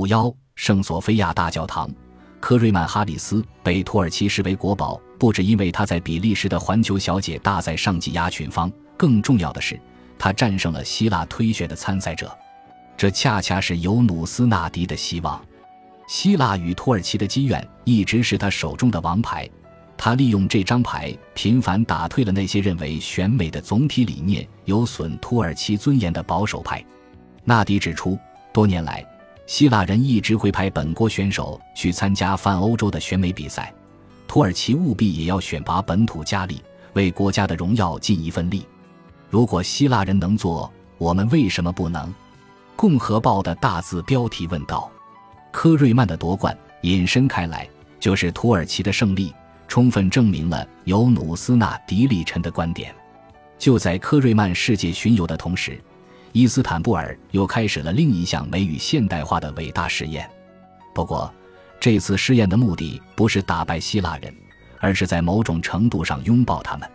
五幺圣索菲亚大教堂，科瑞曼哈里斯被土耳其视为国宝，不只因为他在比利时的环球小姐大赛上挤压群芳，更重要的是，他战胜了希腊推选的参赛者。这恰恰是尤努斯纳迪的希望。希腊与土耳其的积怨一直是他手中的王牌。他利用这张牌，频繁打退了那些认为选美的总体理念有损土耳其尊严的保守派。纳迪指出，多年来，希腊人一直会派本国选手去参加泛欧洲的选美比赛，土耳其务必也要选拔本土佳丽，为国家的荣耀尽一份力。如果希腊人能做，我们为什么不能？《共和报》的大字标题问道。科瑞曼的夺冠引申开来，就是土耳其的胜利。充分证明了尤努斯纳迪里臣的观点。就在科瑞曼世界巡游的同时，伊斯坦布尔又开始了另一项美与现代化的伟大实验。不过，这次试验的目的不是打败希腊人，而是在某种程度上拥抱他们。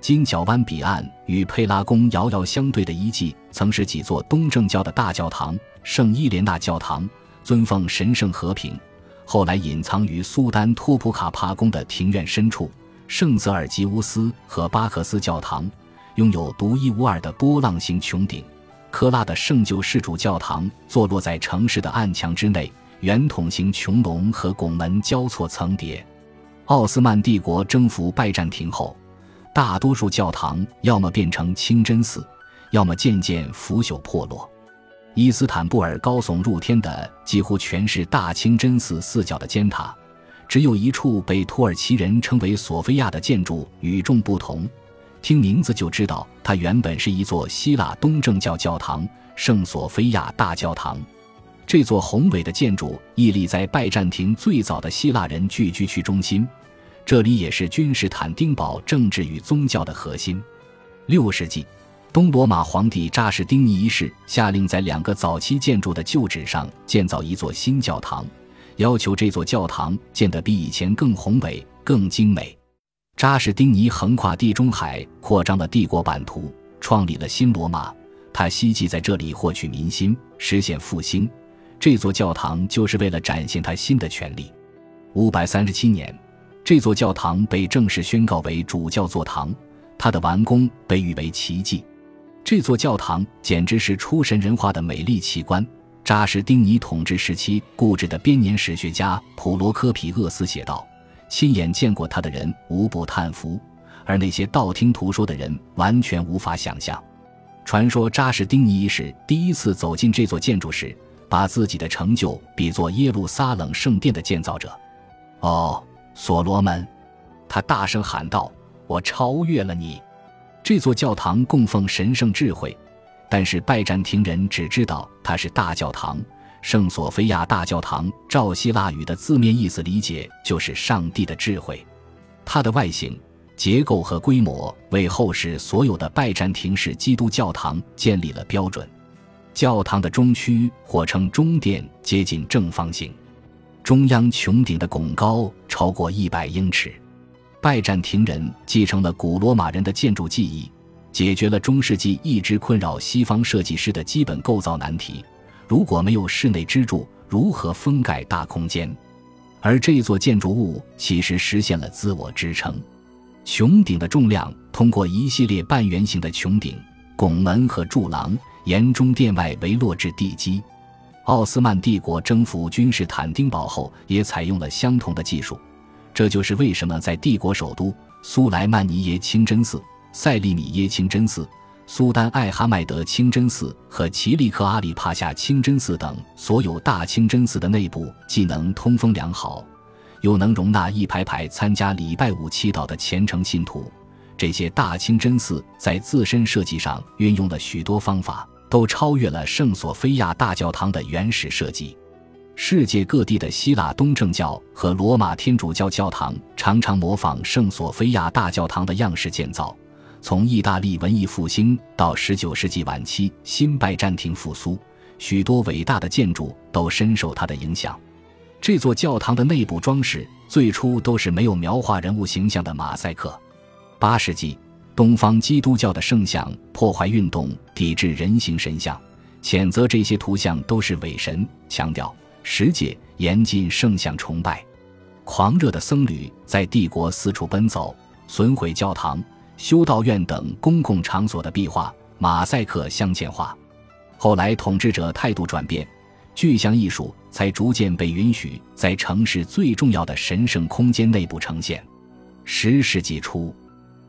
金角湾彼岸与佩拉宫遥遥相对的遗迹，曾是几座东正教的大教堂——圣伊莲娜教堂，尊奉神圣和平。后来隐藏于苏丹托普卡帕宫的庭院深处，圣泽尔吉乌斯和巴克斯教堂拥有独一无二的波浪形穹顶。科拉的圣救世主教堂坐落在城市的暗墙之内，圆筒形穹隆和拱门交错层叠。奥斯曼帝国征服拜占庭后，大多数教堂要么变成清真寺，要么渐渐腐朽破落。伊斯坦布尔高耸入天的几乎全是大清真寺四角的尖塔，只有一处被土耳其人称为索菲亚的建筑与众不同。听名字就知道，它原本是一座希腊东正教教堂——圣索菲亚大教堂。这座宏伟的建筑屹立在拜占庭最早的希腊人聚居区中心，这里也是君士坦丁堡政治与宗教的核心。六世纪。东罗马皇帝扎什丁尼一世下令在两个早期建筑的旧址上建造一座新教堂，要求这座教堂建得比以前更宏伟、更精美。扎什丁尼横跨地中海，扩张了帝国版图，创立了新罗马。他希冀在这里获取民心，实现复兴。这座教堂就是为了展现他新的权利。五百三十七年，这座教堂被正式宣告为主教座堂，它的完工被誉为奇迹。这座教堂简直是出神人化的美丽奇观。扎什丁尼统治时期，固执的编年史学家普罗科皮厄斯写道：“亲眼见过他的人无不叹服，而那些道听途说的人完全无法想象。”传说扎什丁尼一世第一次走进这座建筑时，把自己的成就比作耶路撒冷圣殿的建造者。“哦，所罗门！”他大声喊道，“我超越了你！”这座教堂供奉神圣智慧，但是拜占庭人只知道它是大教堂。圣索菲亚大教堂照希腊语的字面意思理解，就是上帝的智慧。它的外形、结构和规模为后世所有的拜占庭式基督教堂建立了标准。教堂的中区或称中殿接近正方形，中央穹顶的拱高超过一百英尺。拜占庭人继承了古罗马人的建筑技艺，解决了中世纪一直困扰西方设计师的基本构造难题：如果没有室内支柱，如何封盖大空间？而这座建筑物其实实现了自我支撑。穹顶的重量通过一系列半圆形的穹顶、拱门和柱廊沿中殿外围落至地基。奥斯曼帝国征服君士坦丁堡后，也采用了相同的技术。这就是为什么在帝国首都苏莱曼尼耶清真寺、塞利米耶清真寺、苏丹艾哈迈德清真寺和奇利克阿里帕夏清真寺等所有大清真寺的内部既能通风良好，又能容纳一排排参加礼拜五祈祷的虔诚信徒。这些大清真寺在自身设计上运用了许多方法，都超越了圣索菲亚大教堂的原始设计。世界各地的希腊东正教和罗马天主教教堂常常模仿圣索菲亚大教堂的样式建造。从意大利文艺复兴到19世纪晚期新拜占庭复苏，许多伟大的建筑都深受它的影响。这座教堂的内部装饰最初都是没有描画人物形象的马赛克。八世纪，东方基督教的圣像破坏运动抵制人形神像，谴责这些图像都是伪神，强调。十戒严禁圣像崇拜。狂热的僧侣在帝国四处奔走，损毁教堂、修道院等公共场所的壁画，马赛克镶嵌画。后来统治者态度转变，具象艺术才逐渐被允许在城市最重要的神圣空间内部呈现。十世纪初，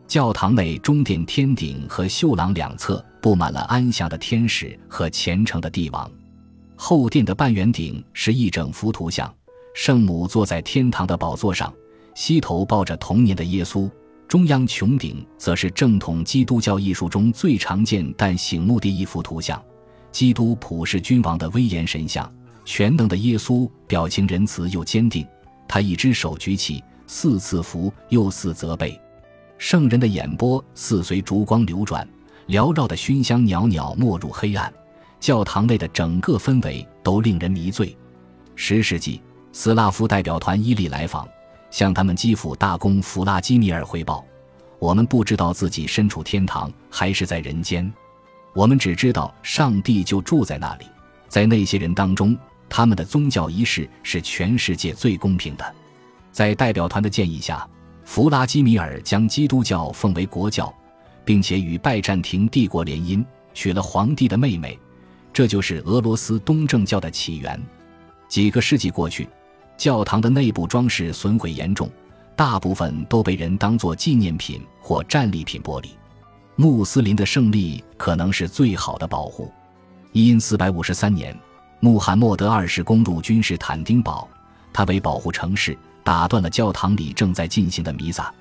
教堂内中殿天顶和秀廊两侧布满了安详的天使和虔诚的帝王，后殿的半圆顶是一整幅图像。圣母坐在天堂的宝座上，膝头抱着童年的耶稣。中央穹顶则是正统基督教艺术中最常见但醒目的一幅图像——基督普世君王的威严神像。全能的耶稣表情仁慈又坚定，他一只手举起，似赐福又似责备。圣人的眼波似随烛光流转，缭绕的熏香袅袅没入黑暗。教堂内的整个氛围都令人迷醉。十世纪。斯拉夫代表团伊利来访，向他们基辅大公弗拉基米尔汇报：“我们不知道自己身处天堂还是在人间，我们只知道上帝就住在那里。在那些人当中，他们的宗教仪式是全世界最公平的。”在代表团的建议下，弗拉基米尔将基督教奉为国教，并且与拜占庭帝国联姻，娶了皇帝的妹妹。这就是俄罗斯东正教的起源。几个世纪过去。教堂的内部装饰损毁严重，大部分都被人当作纪念品或战利品剥离。穆斯林的胜利可能是最好的保护。因四百五十三年，穆罕默德二世攻入君士坦丁堡，他为保护城市，打断了教堂里正在进行的弥撒。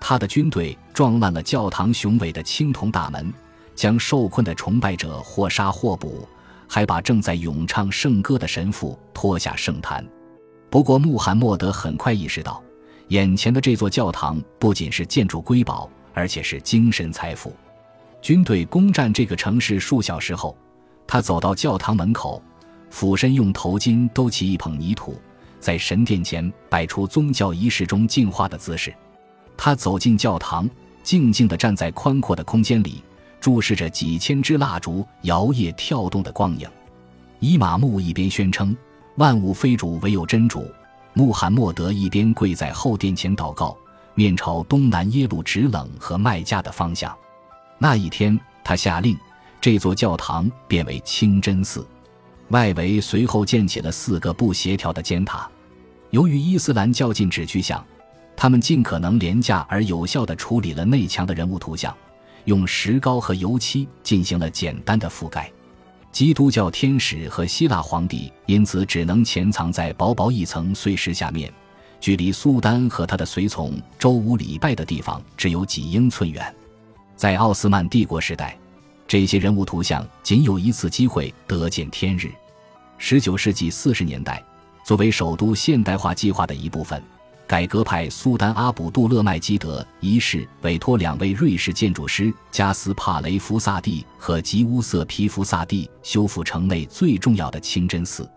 他的军队撞烂了教堂雄伟的青铜大门，将受困的崇拜者或杀或捕，还把正在咏唱圣歌的神父拖下圣坛。不过，穆罕默德很快意识到，眼前的这座教堂不仅是建筑瑰宝，而且是精神财富。军队攻占这个城市数小时后，他走到教堂门口，俯身用头巾兜起一捧泥土，在神殿前摆出宗教仪式中净化的姿势。他走进教堂，静静地站在宽阔的空间里，注视着几千支蜡烛摇曳跳动的光影。伊玛目一边宣称。万物非主，唯有真主。穆罕默德一边跪在后殿前祷告，面朝东南耶路直冷和麦加的方向。那一天，他下令，这座教堂变为清真寺，外围随后建起了四个不协调的尖塔。由于伊斯兰教禁止具象，他们尽可能廉价而有效地处理了内墙的人物图像，用石膏和油漆进行了简单的覆盖。基督教天使和希腊皇帝因此只能潜藏在薄薄一层碎石下面，距离苏丹和他的随从周五礼拜的地方只有几英寸远。在奥斯曼帝国时代，这些人物图像仅有一次机会得见天日。十九世纪四十年代，作为首都现代化计划的一部分。改革派苏丹阿卜杜勒麦基德一世委托两位瑞士建筑师加斯帕雷夫萨蒂和吉乌瑟皮夫萨蒂修复城内最重要的清真寺。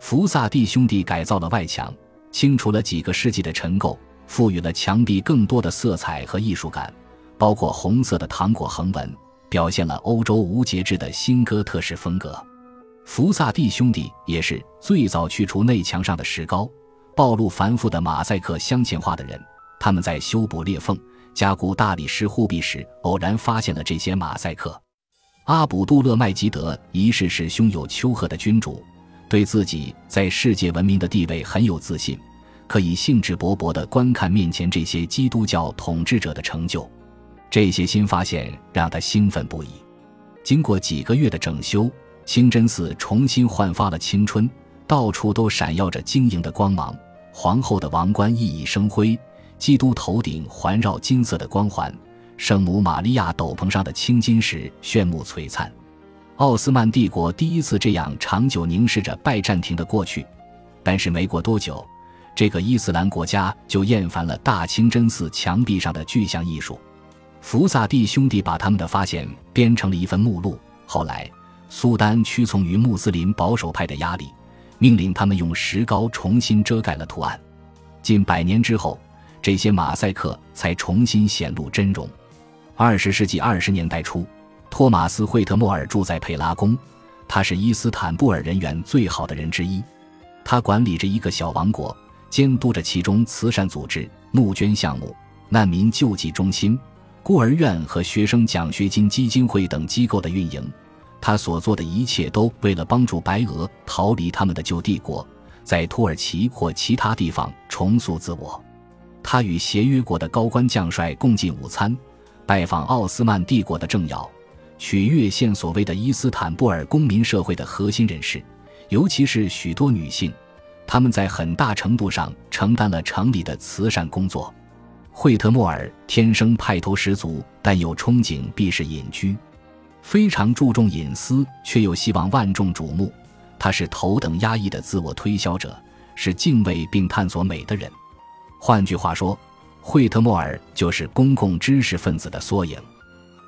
福萨蒂兄弟改造了外墙，清除了几个世纪的尘垢，赋予了墙壁更多的色彩和艺术感，包括红色的糖果横纹，表现了欧洲无节制的新哥特式风格。福萨蒂兄弟也是最早去除内墙上的石膏。暴露繁复的马赛克镶嵌画的人，他们在修补裂缝、加固大理石护壁时，偶然发现了这些马赛克。阿卜杜勒麦吉德一世是胸有丘壑的君主，对自己在世界文明的地位很有自信，可以兴致勃勃地观看面前这些基督教统治者的成就。这些新发现让他兴奋不已。经过几个月的整修，清真寺重新焕发了青春，到处都闪耀着晶莹的光芒。皇后的王冠熠熠生辉，基督头顶环绕金色的光环，圣母玛利亚斗篷上的青金石炫目璀璨。奥斯曼帝国第一次这样长久凝视着拜占庭的过去，但是没过多久，这个伊斯兰国家就厌烦了大清真寺墙壁上的具象艺术。福萨蒂兄弟把他们的发现编成了一份目录。后来，苏丹屈从于穆斯林保守派的压力。命令他们用石膏重新遮盖了图案。近百年之后，这些马赛克才重新显露真容。二十世纪二十年代初，托马斯·惠特莫尔住在佩拉宫，他是伊斯坦布尔人缘最好的人之一。他管理着一个小王国，监督着其中慈善组织、募捐项目、难民救济中心、孤儿院和学生奖学金基金会等机构的运营。他所做的一切都为了帮助白俄逃离他们的旧帝国，在土耳其或其他地方重塑自我。他与协约国的高官将帅共进午餐，拜访奥斯曼帝国的政要，取悦现所谓的伊斯坦布尔公民社会的核心人士，尤其是许多女性。他们在很大程度上承担了城里的慈善工作。惠特莫尔天生派头十足，但有憧憬必是隐居。非常注重隐私，却又希望万众瞩目。他是头等压抑的自我推销者，是敬畏并探索美的人。换句话说，惠特莫尔就是公共知识分子的缩影。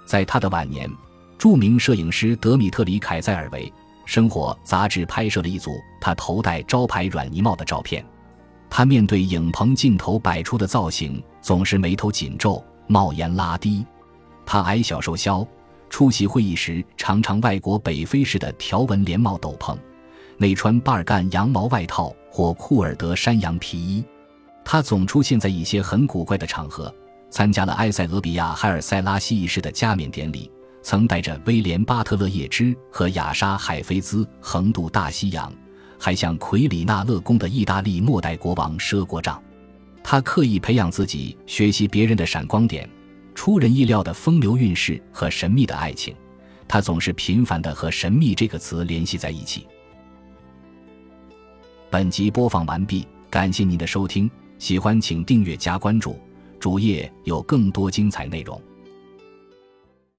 在他的晚年，著名摄影师德米特里·凯塞尔维《生活》杂志拍摄了一组他头戴招牌软呢帽的照片。他面对影棚镜头摆出的造型，总是眉头紧皱，帽檐拉低。他矮小瘦削。出席会议时，常常外国北非式的条纹连帽斗篷，内穿巴尔干羊毛外套或库尔德山羊皮衣。他总出现在一些很古怪的场合，参加了埃塞俄比亚海尔塞拉西一世的加冕典礼，曾带着威廉巴特勒叶芝和亚莎海菲兹横渡大西洋，还向奎里纳勒宫的意大利末代国王赊过账。他刻意培养自己，学习别人的闪光点。出人意料的风流韵事和神秘的爱情，他总是频繁的和“神秘”这个词联系在一起。本集播放完毕，感谢您的收听，喜欢请订阅加关注，主页有更多精彩内容。